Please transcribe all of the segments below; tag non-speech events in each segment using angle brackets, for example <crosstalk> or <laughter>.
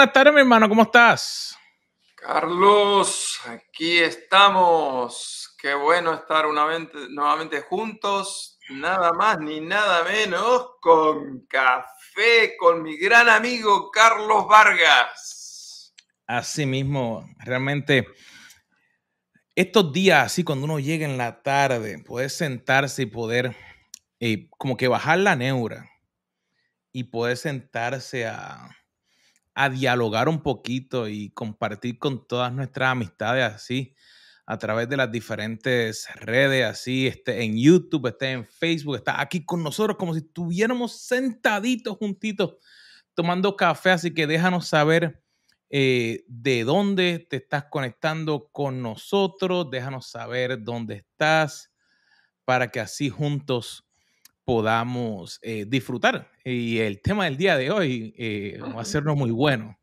Buenas tardes, mi hermano, ¿cómo estás? Carlos, aquí estamos. Qué bueno estar nuevamente juntos, nada más ni nada menos con café con mi gran amigo Carlos Vargas. Así mismo, realmente estos días, así cuando uno llega en la tarde, poder sentarse y poder eh, como que bajar la neura y poder sentarse a, a dialogar un poquito y compartir con todas nuestras amistades así a través de las diferentes redes, así, este, en YouTube, esté en Facebook, está aquí con nosotros como si estuviéramos sentaditos juntitos tomando café, así que déjanos saber eh, de dónde te estás conectando con nosotros, déjanos saber dónde estás para que así juntos podamos eh, disfrutar. Y el tema del día de hoy eh, va a sernos muy bueno.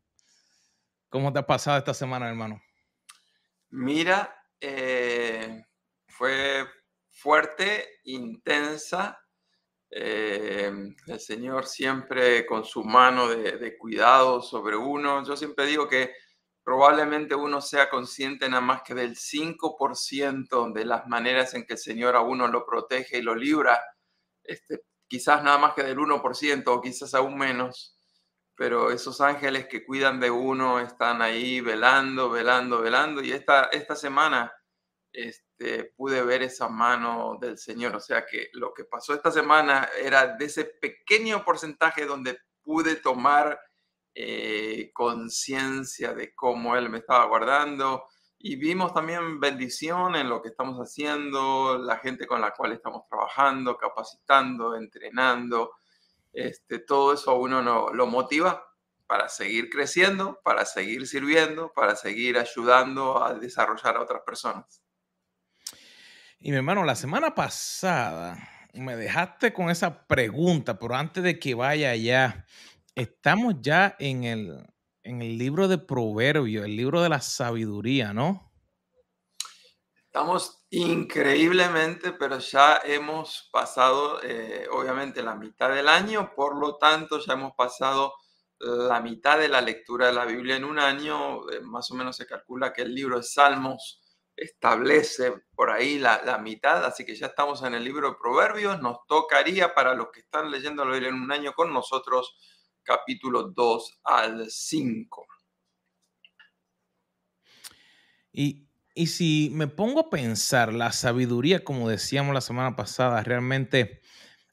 ¿Cómo te ha pasado esta semana, hermano? Mira, fue fuerte, intensa. el Señor siempre con su mano de, cuidado sobre uno. Yo siempre digo que probablemente uno sea consciente nada más que del 5% de las maneras en que el Señor a uno lo protege y lo libra. Este, quizás nada más que del 1% o quizás aún menos, pero esos ángeles que cuidan de uno están ahí velando, velando, velando. Y esta, esta semana este, pude ver esa mano del Señor. O sea que lo que pasó esta semana era de ese pequeño porcentaje donde pude tomar eh, conciencia de cómo Él me estaba guardando. Y vimos también bendición en lo que estamos haciendo, la gente con la cual estamos trabajando, capacitando, entrenando. Este, todo eso uno no, lo motiva para seguir creciendo, para seguir sirviendo, para seguir ayudando a desarrollar a otras personas. Y mi hermano, la semana pasada me dejaste con esa pregunta, pero antes de que vaya allá, estamos ya en el, en el libro de Proverbios, el libro de la sabiduría, ¿no? Estamos increíblemente, pero ya hemos pasado, eh, obviamente, la mitad del año, por lo tanto, ya hemos pasado la mitad de la lectura de la Biblia en un año. Eh, más o menos se calcula que el libro de Salmos establece por ahí la, mitad, así que ya estamos en el libro de Proverbios, nos tocaría para los que están leyendo la Biblia en un año con nosotros, capítulo 2 al 5. Y, si me pongo a pensar, la sabiduría, como decíamos la semana pasada, realmente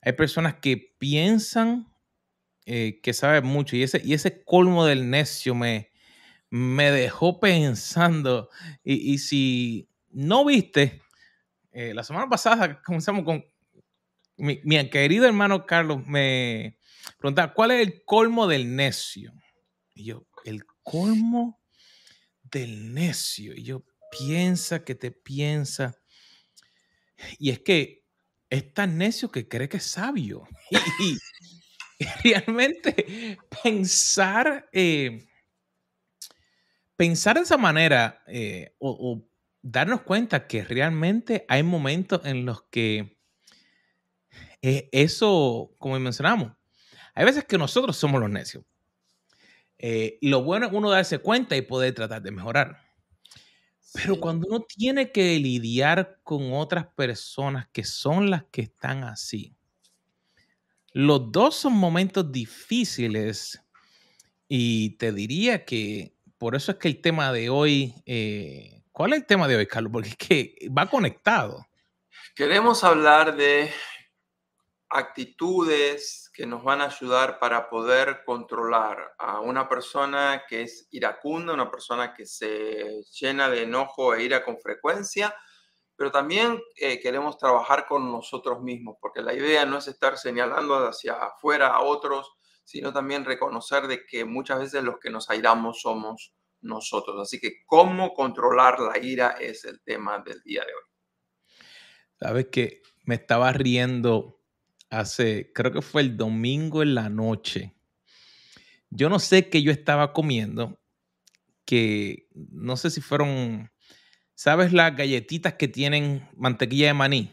hay personas que piensan eh, que saben mucho y ese, y ese colmo del necio me, me dejó pensando. Y, si no viste, eh, la semana pasada <laughs> comenzamos con mi, querido hermano Carlos, me ¿cuál es el colmo del necio? Y yo, el colmo del necio. Y yo, piensa que te piensa. Y es que es tan necio que cree que es sabio. <laughs> Y, realmente pensar... Eh, pensar de esa manera eh, o, darnos cuenta que realmente hay momentos en los que eh, eso, como mencionamos, hay veces que nosotros somos los necios. Eh, lo bueno es uno darse cuenta y poder tratar de mejorar. Pero cuando uno tiene que lidiar con otras personas que son las que están así, los dos son momentos difíciles y te diría que por eso es que el tema de hoy, eh, ¿cuál es el tema de hoy, Carlos? Porque es que va conectado. Queremos hablar de actitudes que nos van a ayudar para poder controlar a una persona que es iracunda, una persona que se llena de enojo e ira con frecuencia, pero también eh, queremos trabajar con nosotros mismos, porque la idea no es estar señalando hacia afuera a otros, sino también reconocer de que muchas veces los que nos airamos somos nosotros. Así que cómo controlar la ira es el tema del día de hoy. Sabes que me estaba riendo hace, creo que fue el domingo en la noche. Yo no sé qué yo estaba comiendo, que no sé si fueron, ¿sabes las galletitas que tienen mantequilla de maní?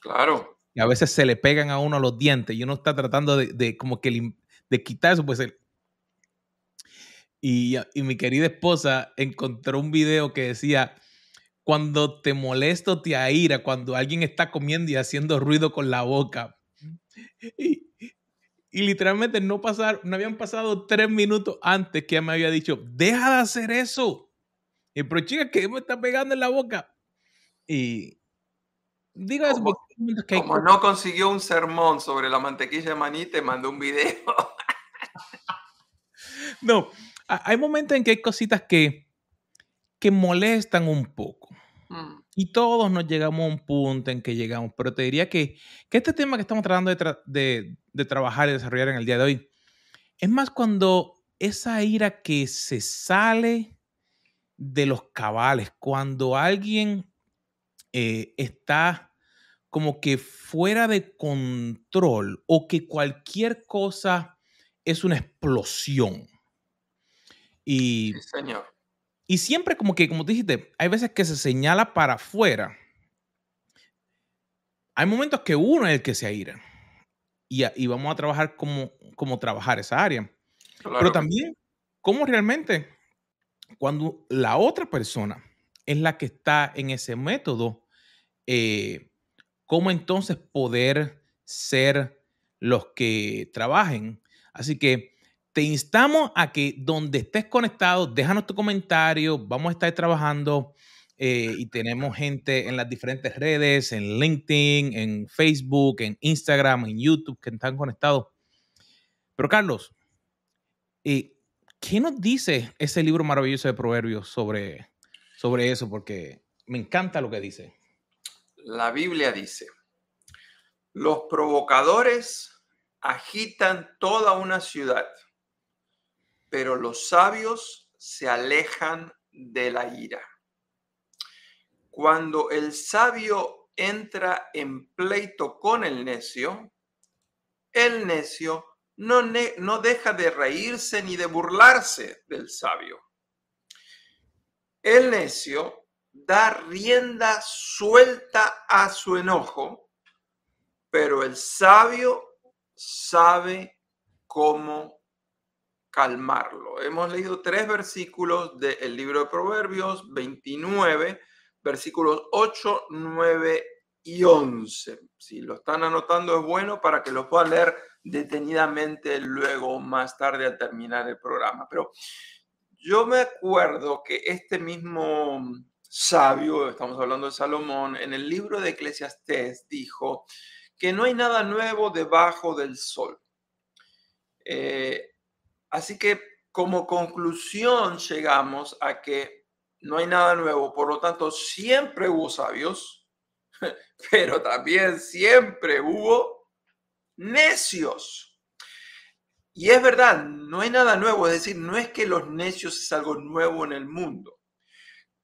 Claro. Y a veces se le pegan a uno los dientes y uno está tratando de, de como que de quitar eso, pues Y, y mi querida esposa encontró un video que decía, cuando te molesto, te aira, cuando alguien está comiendo y haciendo ruido con la boca. Y, y literalmente no, pasar, no habían pasado tres minutos antes que ella me había dicho, deja de hacer eso. Y pero chica, ¿qué me está pegando en la boca? Y digo eso como no consiguió un sermón sobre la mantequilla de maní, te mandó un video. <laughs> no, hay momentos en que hay cositas que, que molestan un poco. Mm. Y todos nos llegamos a un punto en que llegamos, pero te diría que, que este tema que estamos tratando de, de, de, trabajar y desarrollar en el día de hoy es más cuando esa ira que se sale de los cabales, cuando alguien eh, está como que fuera de control o que cualquier cosa es una explosión. Y, señor. Y siempre como que, como te dijiste, hay veces que se señala para afuera. Hay momentos que uno es el que se aira. Y, y vamos a trabajar como, como trabajar esa área. Pero también, cómo realmente, cuando la otra persona es la que está en ese método, eh, cómo entonces poder ser los que trabajen. Así que te instamos a que donde estés conectado, déjanos tu comentario, vamos a estar trabajando eh, y tenemos gente en las diferentes redes, en LinkedIn, en Facebook, en Instagram, en YouTube, que están conectados. Pero Carlos, eh, ¿qué nos dice ese libro maravilloso de Proverbios sobre, sobre eso? Porque me encanta lo que dice. La Biblia dice, los provocadores agitan toda una ciudad pero los sabios se alejan de la ira. Cuando el sabio entra en pleito con el necio, el necio no, no deja de reírse ni de burlarse del sabio. El necio da rienda suelta a su enojo, pero el sabio sabe cómo calmarlo. Hemos leído tres versículos del libro de Proverbios 29, versículos 8, 9 y 11. Si lo están anotando es bueno para que lo puedan leer detenidamente luego más tarde al terminar el programa. Pero yo me acuerdo que este mismo sabio, estamos hablando de Salomón, en el libro de Eclesiastés dijo que no hay nada nuevo debajo del sol. Eh, Así que como conclusión llegamos a que no hay nada nuevo, por lo tanto siempre hubo sabios, <laughs> pero también siempre hubo necios. Y es verdad, no hay nada nuevo, es decir, no es que los necios es algo nuevo en el mundo,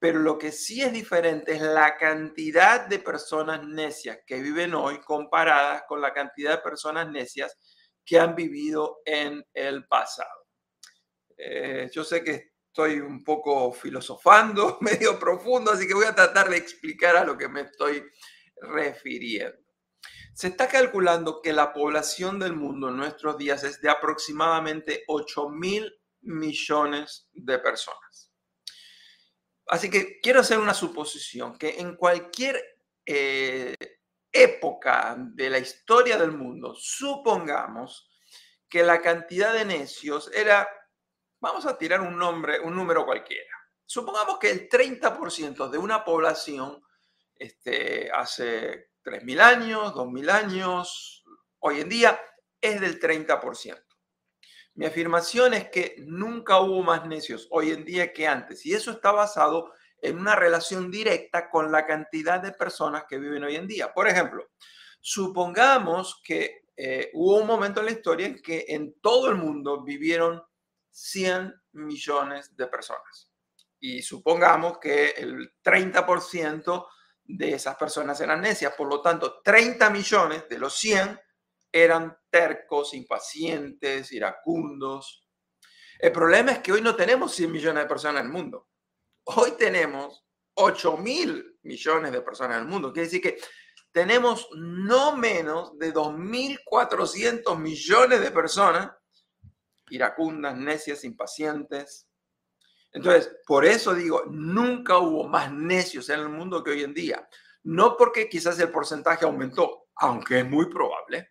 pero lo que sí es diferente es la cantidad de personas necias que viven hoy comparadas con la cantidad de personas necias que han vivido en el pasado. Eh, yo sé que estoy un poco filosofando, <laughs> medio profundo, así que voy a tratar de explicar a lo que me estoy refiriendo. Se está calculando que la población del mundo en nuestros días es de aproximadamente 8 mil millones de personas. Así que quiero hacer una suposición, que en cualquier eh, época de la historia del mundo, supongamos que la cantidad de necios era Vamos a tirar un nombre, un número cualquiera. Supongamos que el 30% de una población este, hace 3.000 años, 2.000 años, hoy en día es del 30%. Mi afirmación es que nunca hubo más necios hoy en día que antes y eso está basado en una relación directa con la cantidad de personas que viven hoy en día. Por ejemplo, supongamos que eh, hubo un momento en la historia en que en todo el mundo vivieron 100 millones de personas. Y supongamos que el 30% de esas personas eran necias, por lo tanto, 30 millones de los 100 eran tercos, impacientes, iracundos. El problema es que hoy no tenemos 100 millones de personas en el mundo. Hoy tenemos 8 mil millones de personas en el mundo. Quiere decir que tenemos no menos de 2.400 millones de personas iracundas, necias, impacientes. Entonces, por eso digo, nunca hubo más necios en el mundo que hoy en día. No porque quizás el porcentaje aumentó, aunque es muy probable,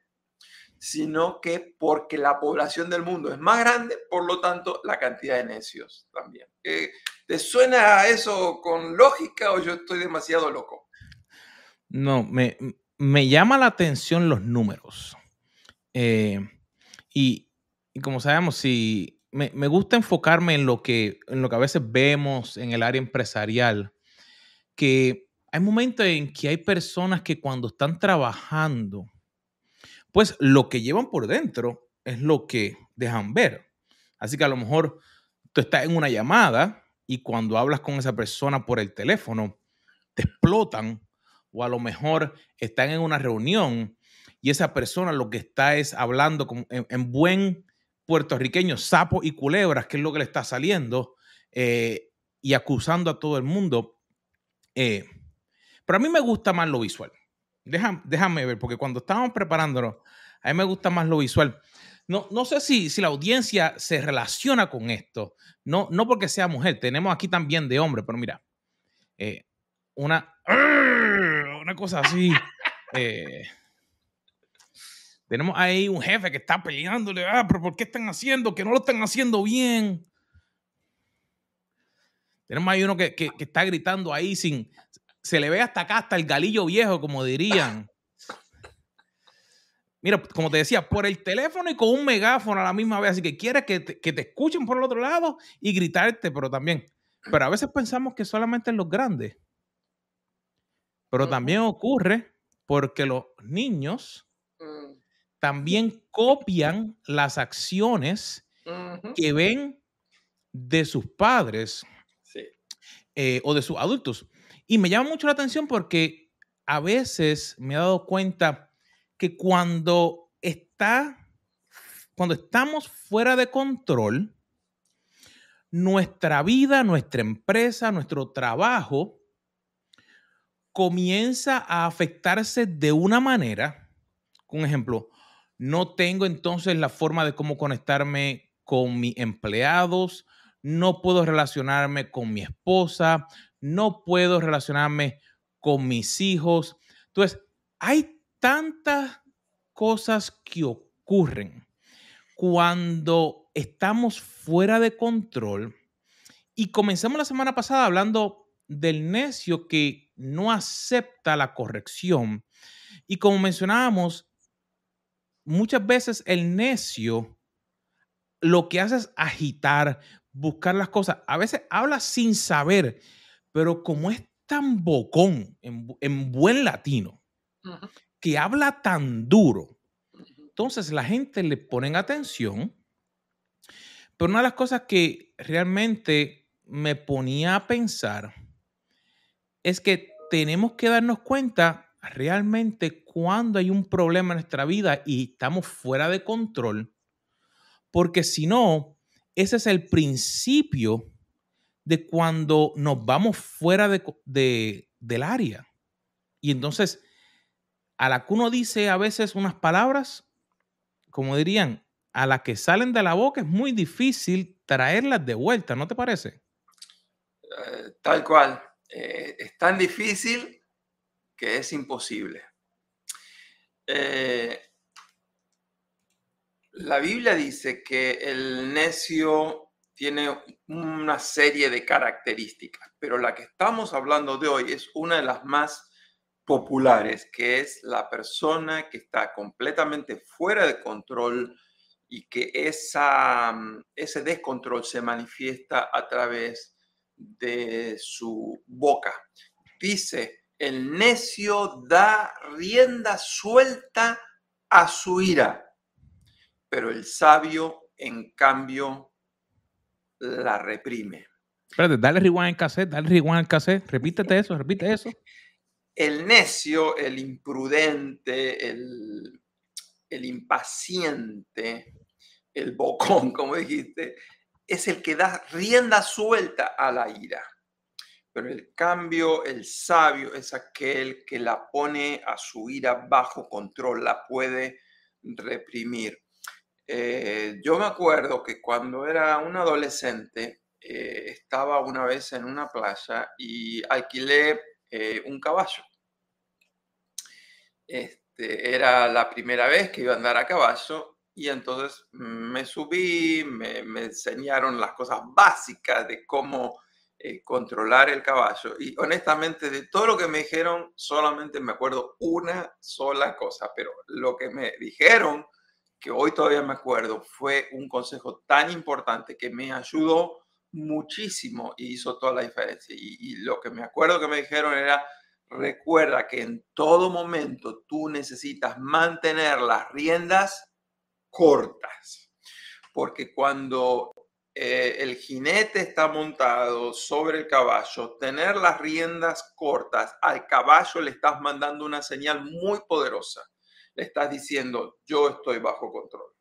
sino que porque la población del mundo es más grande, por lo tanto, la cantidad de necios también. Eh, ¿Te suena eso con lógica o yo estoy demasiado loco? No, me, me llama la atención los números. Eh, y, y, como sabemos, si me, me, gusta enfocarme en lo, que, en lo que a veces vemos en el área empresarial, que hay momentos en que hay personas que cuando están trabajando, pues lo que llevan por dentro es lo que dejan ver. Así que a lo mejor tú estás en una llamada y cuando hablas con esa persona por el teléfono, te explotan o a lo mejor están en una reunión y esa persona lo que está es hablando en, buen puertorriqueño, sapo y culebras, que es lo que le está saliendo, eh, y acusando a todo el mundo. Eh, pero a mí me gusta más lo visual. Déjame, déjame ver, porque cuando estábamos preparándolo, a mí me gusta más lo visual. No, no sé si, si la audiencia se relaciona con esto. No, no porque sea mujer, tenemos aquí también de hombre, pero mira, eh, una, una cosa así. <laughs> Eh, tenemos ahí un jefe que está peleándole, ah, pero ¿por qué están haciendo? Que no lo están haciendo bien. Tenemos ahí uno que, que, que está gritando ahí sin, se le ve hasta acá, hasta el galillo viejo, como dirían. Mira, como te decía, por el teléfono y con un megáfono a la misma vez. Así que quieres que te, escuchen por el otro lado y gritarte, pero también. Pero a veces pensamos que solamente en los grandes. Pero también ocurre porque los niños. También copian las acciones que ven de sus padres eh, o de sus adultos. Y me llama mucho la atención porque a veces me he dado cuenta que cuando está, cuando estamos fuera de control, nuestra vida, nuestra empresa, nuestro trabajo comienza a afectarse de una manera. Un ejemplo, no tengo entonces la forma de cómo conectarme con mis empleados, no puedo relacionarme con mi esposa, no puedo relacionarme con mis hijos. Entonces, hay tantas cosas que ocurren cuando estamos fuera de control y comenzamos la semana pasada hablando del necio que no acepta la corrección. Y como mencionábamos, muchas veces el necio lo que hace es agitar, buscar las cosas. A veces habla sin saber pero como es tan bocón, en, buen latino, que habla tan duro, entonces la gente le pone atención. Pero una de las cosas que realmente me ponía a pensar es que tenemos que darnos cuenta realmente cuando hay un problema en nuestra vida y estamos fuera de control, porque si no, ese es el principio de cuando nos vamos fuera de, del área. Y entonces, a la que uno dice a veces unas palabras, como dirían, a las que salen de la boca es muy difícil traerlas de vuelta, ¿no te parece? Eh, tal cual. Eh, es tan difícil que es imposible. Eh, la Biblia dice que el necio tiene una serie de características, pero la que estamos hablando de hoy es una de las más populares, que es la persona que está completamente fuera de control y que esa, ese descontrol se manifiesta a través de su boca. Dice, el necio da rienda suelta a su ira, pero el sabio, en cambio, la reprime. Espérate, dale rewind en cassette, dale rewind en cassette, repítete eso, repite eso. <laughs> El necio, el imprudente, el, el impaciente, el bocón, como dijiste, es el que da rienda suelta a la ira. Pero el cambio, el sabio es aquel que la pone a su ira bajo control, la puede reprimir. Eh, yo me acuerdo que cuando era un adolescente, eh, estaba una vez en una playa y alquilé eh, un caballo. Este, era la primera vez que iba a andar a caballo y entonces me subí, me, me enseñaron las cosas básicas de cómo eh, controlar el caballo. Y honestamente, de todo lo que me dijeron, solamente me acuerdo una sola cosa, pero lo que me dijeron, que hoy todavía me acuerdo, fue un consejo tan importante que me ayudó muchísimo y hizo toda la diferencia. Y, lo que me acuerdo que me dijeron era, recuerda que en todo momento tú necesitas mantener las riendas cortas, porque cuando eh, el jinete está montado sobre el caballo, tener las riendas cortas al caballo le estás mandando una señal muy poderosa. Le estás diciendo, yo estoy bajo control.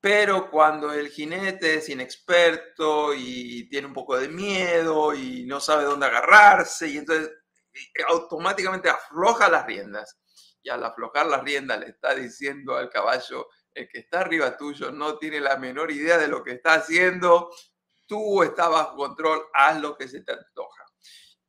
Pero cuando el jinete es inexperto y tiene un poco de miedo y no sabe dónde agarrarse y entonces automáticamente afloja las riendas y al aflojar las riendas le está diciendo al caballo, el que está arriba tuyo no tiene la menor idea de lo que está haciendo, tú estás bajo control, haz lo que se te antoja.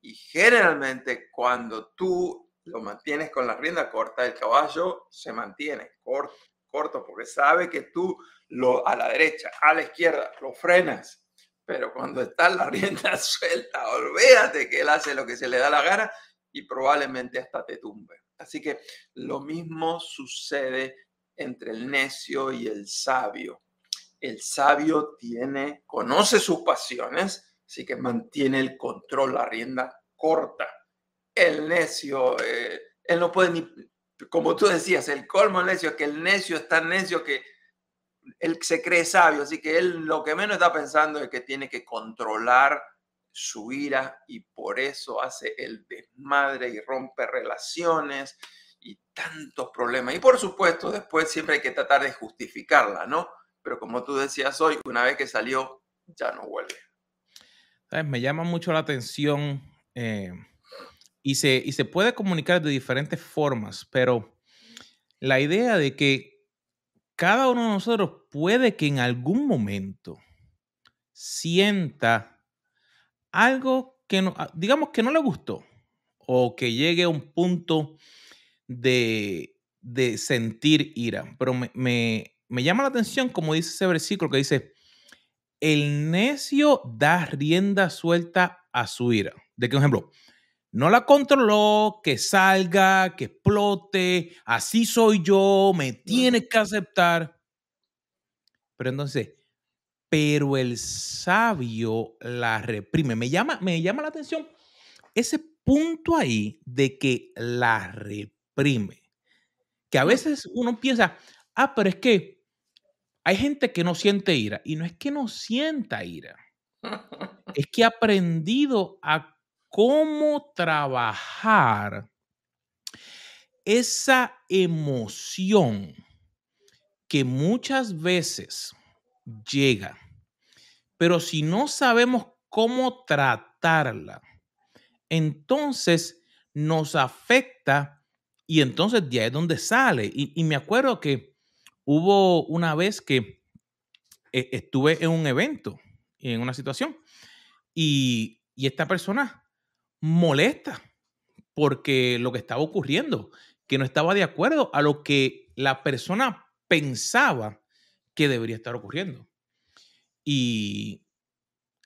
Y generalmente cuando tú lo mantienes con la rienda corta, el caballo se mantiene corto, corto, porque sabe que tú lo, a la derecha, a la izquierda, lo frenas. Pero cuando está la rienda <laughs> suelta, olvídate que él hace lo que se le da la gana y probablemente hasta te tumbe. Así que lo mismo sucede entre el necio y el sabio. El sabio tiene, conoce sus pasiones, así que mantiene el control, la rienda corta. El necio, eh, él no puede ni, como tú decías, el colmo del necio es que el necio es tan necio que él se cree sabio, así que él lo que menos está pensando es que tiene que controlar su ira y por eso hace el desmadre y rompe relaciones y tantos problemas. Y por supuesto, después siempre hay que tratar de justificarla, ¿no? Pero como tú decías hoy, una vez que salió, ya no vuelve. Me llama mucho la atención eh, y, se, y se puede comunicar de diferentes formas, pero la idea de que cada uno de nosotros puede que en algún momento sienta algo que no, ah, digamos que no le gustó o que llegue a un punto de, sentir ira. Pero me, llama la atención, como dice ese versículo que dice, el necio da rienda suelta a su ira. De que, por ejemplo, no la controló, que salga, que explote, así soy yo, me tiene que aceptar. Pero entonces, pero el sabio la reprime. Me llama, me llama la atención ese punto ahí de que la reprime. Que a veces uno piensa, ah, pero es que hay gente que no siente ira. Y no es que no sienta ira. <laughs> Es que ha aprendido a cómo trabajar esa emoción que muchas veces llega, pero si no sabemos cómo tratarla, entonces nos afecta y entonces ya es donde sale. Y, me acuerdo que hubo una vez que eh, estuve en un evento, en una situación, y, esta persona molesta porque lo que estaba ocurriendo, que no estaba de acuerdo a lo que la persona pensaba que debería estar ocurriendo. Y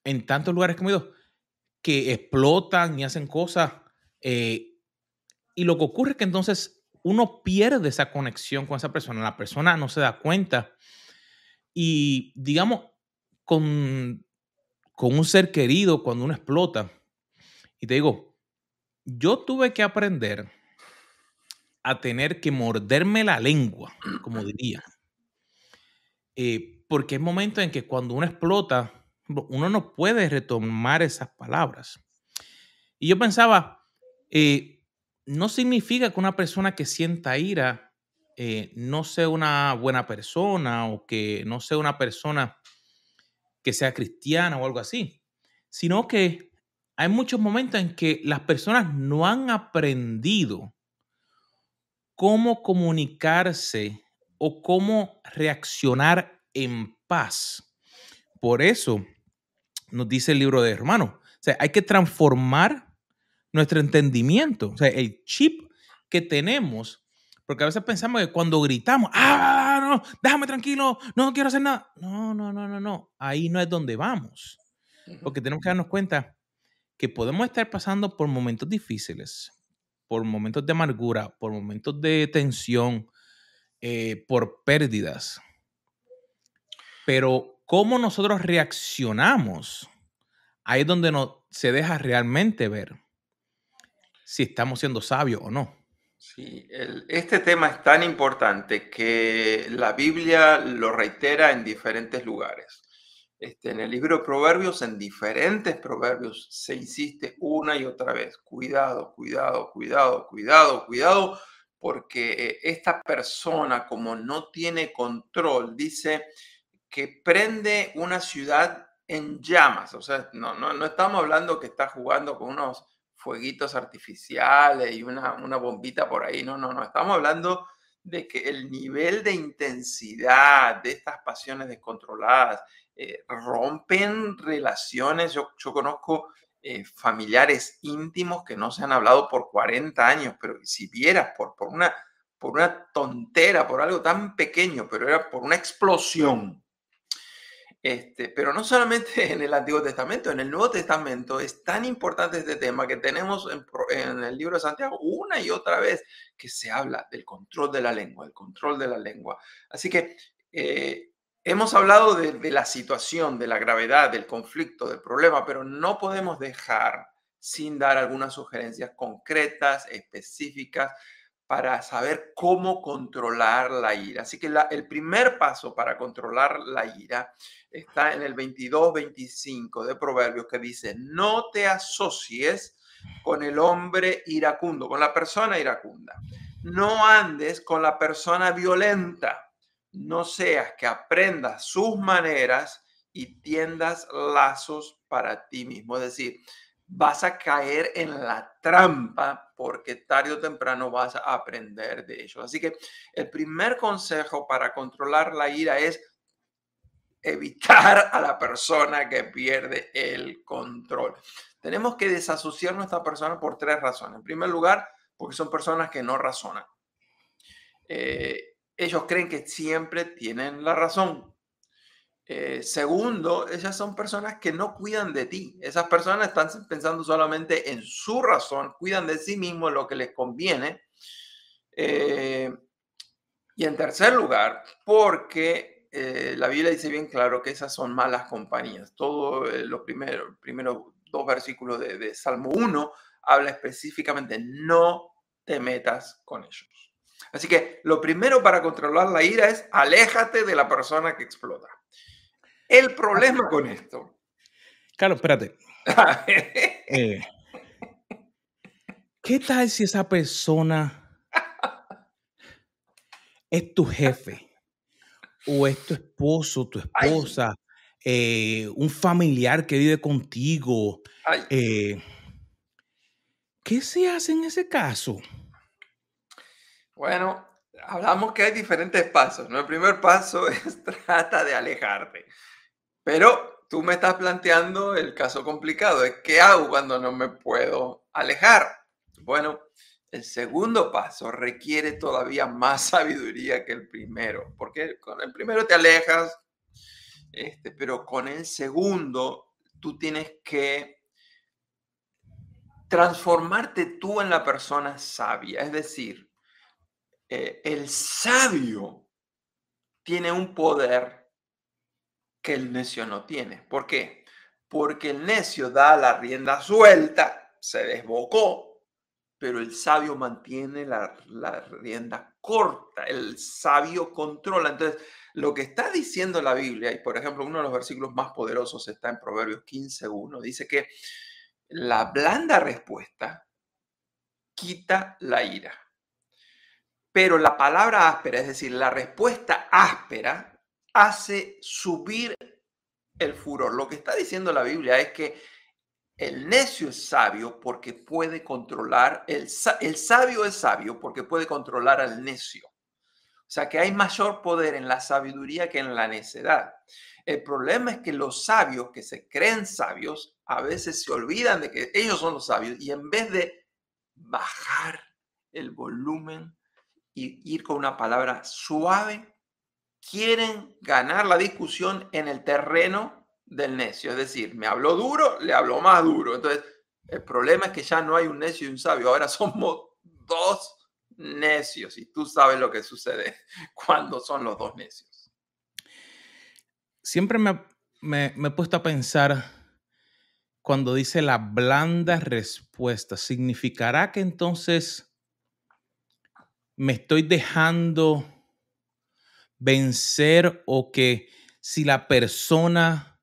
en tantos lugares que he que explotan y hacen cosas, eh, y lo que ocurre es que entonces uno pierde esa conexión con esa persona, la persona no se da cuenta. Y digamos, con, con un ser querido, cuando uno explota, y te digo, yo tuve que aprender a tener que morderme la lengua, como diría. Eh, porque es momento en que cuando uno explota, uno no puede retomar esas palabras. Y yo pensaba, eh, no significa que una persona que sienta ira eh, no sea una buena persona o que no sea una persona que sea cristiana o algo así, sino que hay muchos momentos en que las personas no han aprendido cómo comunicarse o cómo reaccionar en paz. Por eso, nos dice el libro de Hermanos. Hay que transformar nuestro entendimiento. O sea, el chip que tenemos, porque a veces pensamos que cuando gritamos, ah, no, déjame tranquilo, no quiero hacer nada. No, no, no, no, no. Ahí no es donde vamos. Porque tenemos que darnos cuenta que podemos estar pasando por momentos difíciles, por momentos de amargura, por momentos de tensión, eh, por pérdidas. Pero cómo nosotros reaccionamos, ahí es donde no, se deja realmente ver si estamos siendo sabios o no. Sí, este tema es tan importante que la Biblia lo reitera en diferentes lugares. Este, en el libro de Proverbios, en diferentes proverbios, se insiste una y otra vez, cuidado, cuidado, cuidado, cuidado, cuidado, porque eh, esta persona como no tiene control, dice que prende una ciudad en llamas, o sea, no, no, no estamos hablando que está jugando con unos fueguitos artificiales y una, una bombita por ahí, no, no, no, estamos hablando de que el nivel de intensidad de estas pasiones descontroladas eh, rompen relaciones. Yo, yo conozco eh, familiares íntimos que no se han hablado por 40 años, pero si vieras por, por, una, por una tontera, por algo tan pequeño, pero era por una explosión. Este, pero no solamente <laughs> en el Antiguo Testamento, en el Nuevo Testamento es tan importante este tema que tenemos en, en, el libro de Santiago una y otra vez que se habla del control de la lengua, el control de la lengua. Así que eh, Hemos hablado de, la situación, de la gravedad, del conflicto, del problema, pero no podemos dejar sin dar algunas sugerencias concretas, específicas, para saber cómo controlar la ira. Así que el primer paso para controlar la ira está en el 22-25 de Proverbios que dice, no te asocies con el hombre iracundo, con la persona iracunda. No andes con la persona violenta no seas que aprendas sus maneras y tiendas lazos para ti mismo. Es decir, vas a caer en la trampa porque tarde o temprano vas a aprender de ellos. Así que el primer consejo para controlar la ira es evitar a la persona que pierde el control. Tenemos que desasociar a nuestra persona por tres razones. En primer lugar, porque son personas que no razonan. Eh, ellos creen que siempre tienen la razón. Eh, segundo, ellas son personas que no cuidan de ti. Esas personas están pensando solamente en su razón, cuidan de sí mismos lo que les conviene. Eh, y en tercer lugar, porque eh, la Biblia dice bien claro que esas son malas compañías. Todos los primeros, primeros dos versículos de, de Salmo 1 habla específicamente, no te metas con ellos. Así que lo primero para controlar la ira es aléjate de la persona que explota. El problema con esto. Carlos, espérate. <laughs> Eh, ¿Qué tal si esa persona es tu jefe? ¿O es tu esposo, tu esposa? Eh, un familiar que vive contigo. Eh, ¿Qué se hace en ese caso? Bueno, hablamos que hay diferentes pasos, ¿no? El primer paso <laughs> es trata de alejarte. Pero tú me estás planteando el caso complicado, es ¿qué hago cuando no me puedo alejar? Bueno, el segundo paso requiere todavía más <laughs> sabiduría que el primero, porque con el primero te alejas, este, pero con el segundo tú tienes que transformarte tú en la persona sabia, es decir, eh, el sabio tiene un poder que el necio no tiene. ¿Por qué? Porque el necio da la rienda suelta, se desbocó, pero el sabio mantiene la, la rienda corta, el sabio controla. Entonces, lo que está diciendo la Biblia, y por ejemplo, uno de los versículos más poderosos está en Proverbios 15.1, dice que la blanda respuesta quita la ira pero la palabra áspera, es decir, la respuesta áspera, hace subir el furor. Lo que está diciendo la Biblia es que el necio es sabio porque puede controlar, el, el sabio es sabio porque puede controlar al necio. O sea que hay mayor poder en la sabiduría que en la necedad. El problema es que los sabios que se creen sabios a veces se olvidan de que ellos son los sabios y en vez de bajar el volumen y ir con una palabra suave, quieren ganar la discusión en el terreno del necio. Es decir, me habló duro, le habló más duro. Entonces, el problema es que ya no hay un necio y un sabio. Ahora somos dos necios y tú sabes lo que sucede <laughs> cuando son los dos necios. Siempre me, me, me he puesto a pensar cuando dice la blanda respuesta, ¿significará que entonces me estoy dejando vencer o que si la persona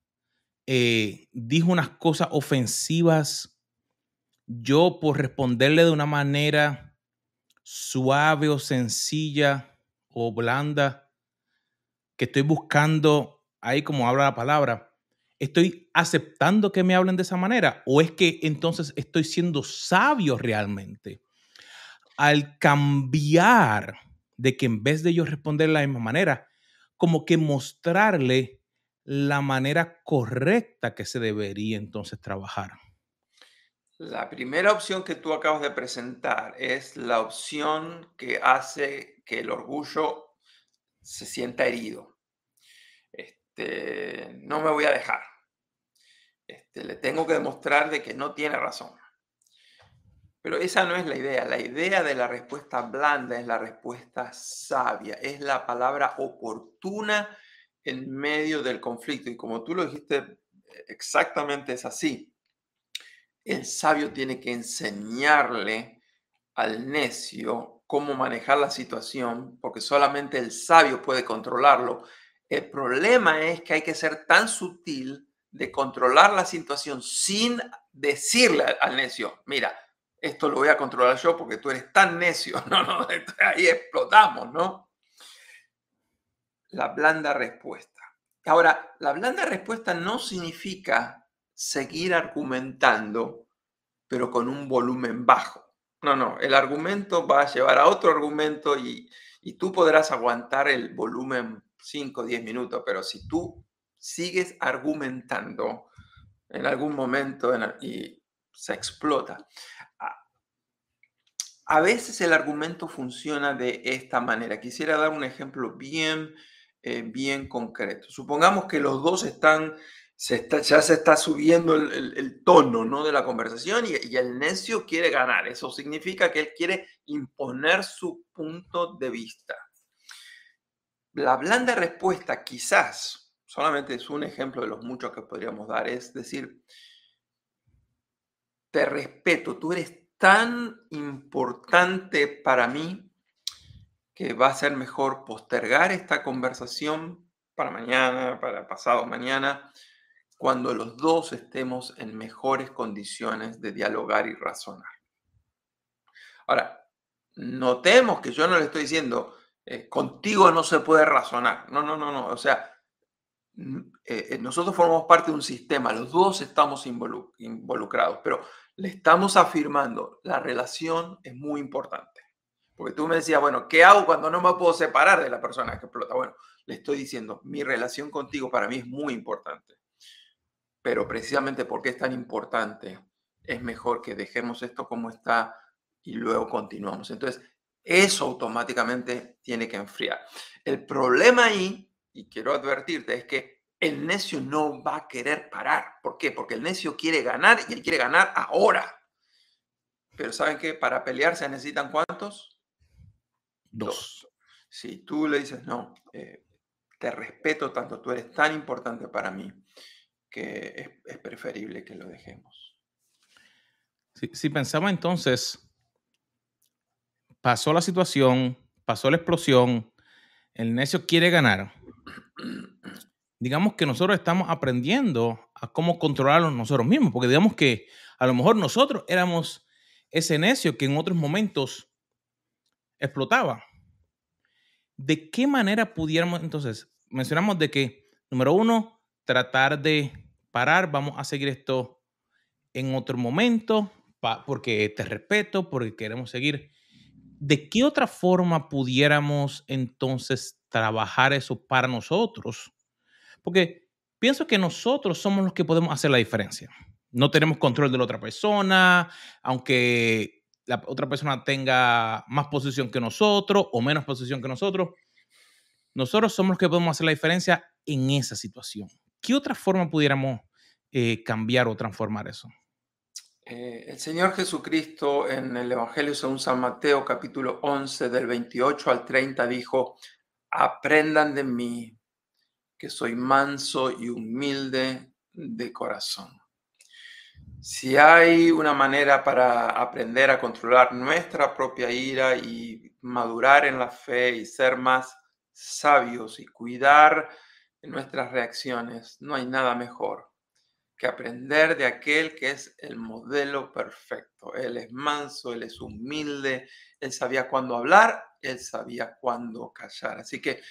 eh, dijo unas cosas ofensivas, yo por responderle de una manera suave o sencilla o blanda, que estoy buscando ahí como habla la palabra, ¿Estoy aceptando que me hablen de esa manera? ¿O es que entonces estoy siendo sabio realmente? Al cambiar de que en vez de yo responder de la misma manera, como que mostrarle la manera correcta que se debería entonces trabajar. La primera opción que tú acabas de presentar es la opción que hace que el orgullo se sienta herido. Este, no me voy a dejar. Este, le tengo que demostrar de que no tiene razón. Pero esa no es la idea. La idea de la respuesta blanda es la respuesta sabia, es la palabra oportuna en medio del conflicto. Y como tú lo dijiste, exactamente es así. El sabio tiene que enseñarle al necio cómo manejar la situación, porque solamente el sabio puede controlarlo el problema es que hay que ser tan sutil de controlar la situación sin decirle al necio, mira, esto lo voy a controlar yo porque tú eres tan necio. <laughs> Ahí explotamos, ¿no? La blanda respuesta. Ahora, la blanda respuesta no significa seguir argumentando, pero con un volumen bajo. No, no, el argumento va a llevar a otro argumento y, y tú podrás aguantar el volumen 5 o 10 minutos, pero si tú sigues argumentando en algún momento y se explota. A veces el argumento funciona de esta manera. Quisiera dar un ejemplo bien, eh, bien concreto. Supongamos que los dos están, se ya se está subiendo el, tono ¿no? de la conversación y, y el necio quiere ganar. Eso significa que él quiere imponer su punto de vista. La blanda respuesta quizás, solamente es un ejemplo de los muchos que podríamos dar, es decir, te respeto, tú eres tan importante para mí que va a ser mejor postergar esta conversación para mañana, para pasado mañana, cuando los dos estemos en mejores condiciones de dialogar y razonar. Ahora, notemos que yo no le estoy diciendo, eh, contigo no se puede razonar. No, no, no, no. O sea, eh, eh, nosotros formamos parte de un sistema, los dos estamos involucrados, pero le estamos afirmando, la relación es muy importante. Porque tú me decías, bueno, ¿qué hago cuando no me puedo separar de la persona que explota? Bueno, le estoy diciendo, mi relación contigo para mí es muy importante. Pero precisamente porque es tan importante, es mejor que dejemos esto como está y luego continuamos. Entonces, eso automáticamente tiene que enfriar. El problema ahí, y quiero advertirte, es que el necio no va a querer parar. ¿Por qué? Porque el necio quiere ganar y él quiere ganar ahora. Pero ¿saben qué? Para pelear se necesitan cuántos? Dos. Si tú le dices, no, eh, te respeto tanto, tú eres tan importante para mí que es, preferible que lo dejemos. Si, si pensamos entonces pasó la situación, pasó la explosión, el necio quiere ganar. Digamos que nosotros estamos aprendiendo a cómo controlarlo nosotros mismos, porque digamos que a lo mejor nosotros éramos ese necio que en otros momentos explotaba. ¿De qué manera pudiéramos entonces? Mencionamos de que, número uno, tratar de parar, vamos a seguir esto en otro momento, porque te respeto, porque queremos seguir ¿de qué otra forma pudiéramos entonces trabajar eso para nosotros? Porque pienso que nosotros somos los que podemos hacer la diferencia. No tenemos control de la otra persona, aunque la otra persona tenga más posición que nosotros o menos posición que nosotros. Nosotros somos los que podemos hacer la diferencia en esa situación. ¿Qué otra forma pudiéramos eh, cambiar o transformar eso? Eh, el Señor Jesucristo en el Evangelio según San Mateo capítulo 11 del 28 al 30 dijo, aprendan de mí soy manso y humilde de corazón. Si hay una manera para aprender a controlar nuestra propia ira y madurar en la fe y ser más sabios y cuidar nuestras reacciones, no hay nada mejor que aprender de aquel que es el modelo perfecto. Él es manso, él es humilde, él sabía cuándo hablar, él sabía cuándo callar. Así que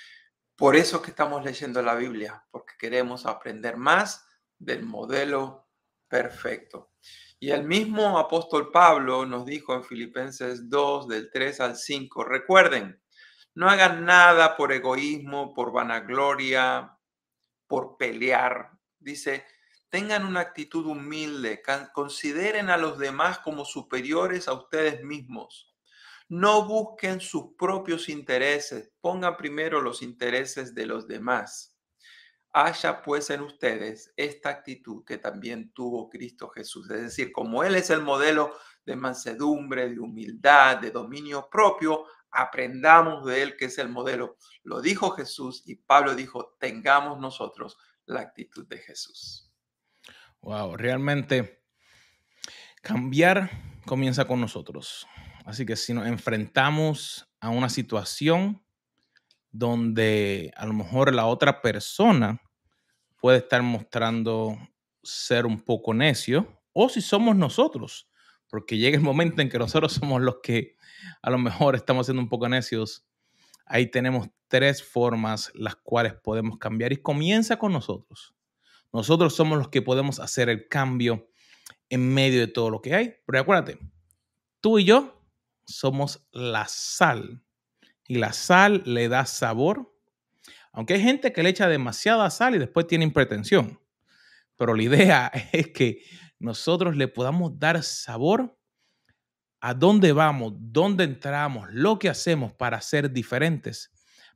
por eso que estamos leyendo la Biblia, porque queremos aprender más del modelo perfecto. Y el mismo apóstol Pablo nos dijo en Filipenses 2, del 3 al 5, recuerden, no hagan nada por egoísmo, por vanagloria, por pelear. Dice, Tengan una actitud humilde, consideren a los demás como superiores a ustedes mismos. No busquen sus propios intereses, pongan primero los intereses de los demás. Haya pues en ustedes esta actitud que también tuvo Cristo Jesús. Es decir, como Él es el modelo de mansedumbre, de humildad, de dominio propio, aprendamos de Él que es el modelo. Lo dijo Jesús y Pablo dijo, tengamos nosotros la actitud de Jesús. Wow, realmente cambiar comienza con nosotros. Así que si nos enfrentamos a una situación donde a lo mejor la otra persona puede estar mostrando ser un poco necio, o si somos nosotros, porque llega el momento en que nosotros somos los que a lo mejor estamos siendo un poco necios, ahí tenemos tres formas las cuales podemos cambiar y comienza con nosotros. Nosotros somos los que podemos hacer el cambio en medio de todo lo que hay. Pero acuérdate, tú y yo somos la sal. Y la sal le da sabor. Aunque hay gente que le echa demasiada sal y después tiene pretensión. Pero la idea <laughs> es que nosotros le podamos dar sabor a dónde vamos, dónde entramos, lo que hacemos para ser diferentes,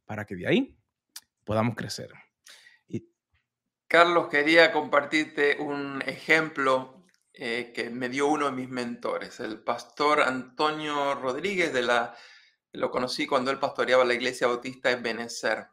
para que de ahí podamos crecer. Carlos, quería compartirte un ejemplo eh, que me dio uno de mis mentores, el pastor Antonio Rodríguez de la, lo conocí cuando él pastoreaba la iglesia bautista en Benecer.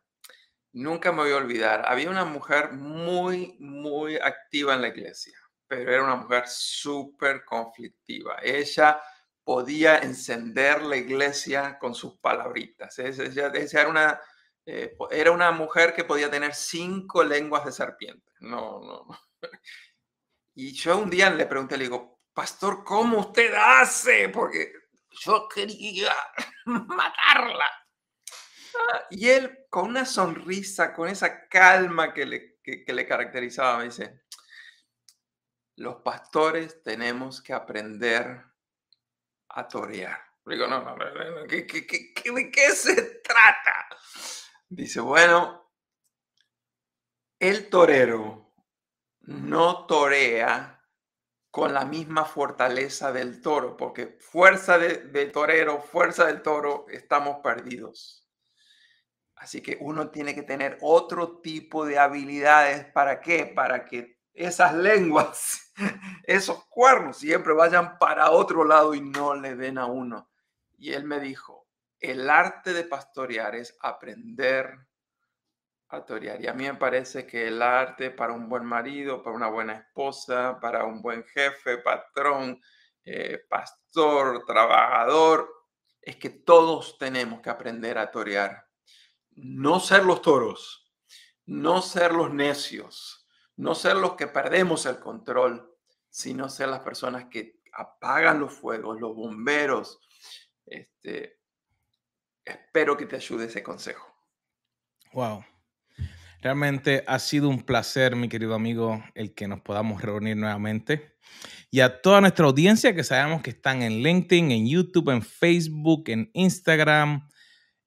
Nunca me voy a olvidar, había una mujer muy, muy activa en la iglesia, pero era una mujer súper conflictiva. Ella podía encender la iglesia con sus palabritas. Ella, era una eh, era una mujer que podía tener cinco lenguas de serpiente. No, no. Y yo un día le pregunté, le digo, pastor, ¿cómo usted hace? Porque yo quería <laughs> matarla. Y él, con una sonrisa, con esa calma que le, que, le caracterizaba, me dice, los pastores tenemos que aprender a torear. Digo, no, no, no, ¿qué, qué, qué, ¿de qué se trata? Dice, bueno, el torero no torea con la misma fortaleza del toro, porque fuerza de, torero, fuerza del toro, estamos perdidos. Así que uno tiene que tener otro tipo de habilidades. ¿Para qué? Para que esas lenguas, <laughs> esos cuernos siempre vayan para otro lado y no le den a uno. Y él me dijo, el arte de pastorear es aprender a torear. Y a mí me parece que el arte para un buen marido, para una buena esposa, para un buen jefe, patrón, eh, pastor, trabajador, es que todos tenemos que aprender a torear. No ser los toros, no ser los necios, no ser los que perdemos el control, sino ser las personas que apagan los fuegos, los bomberos, este, espero que te ayude ese consejo. Wow. Realmente ha sido un placer, mi querido amigo, el que nos podamos reunir nuevamente. Y a toda nuestra audiencia que sabemos que están en LinkedIn, en YouTube, en Facebook, en Instagram,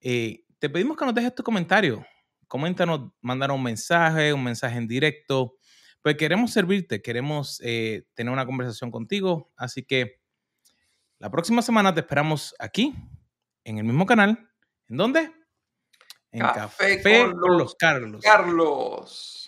eh, te pedimos que nos dejes tu comentario. Coméntanos, mandar un mensaje, un mensaje en directo. Pues queremos servirte, queremos eh, tener una conversación contigo. Así que la próxima semana te esperamos aquí, en el mismo canal. ¿En dónde? En Café, con, los Carlos. Carlos.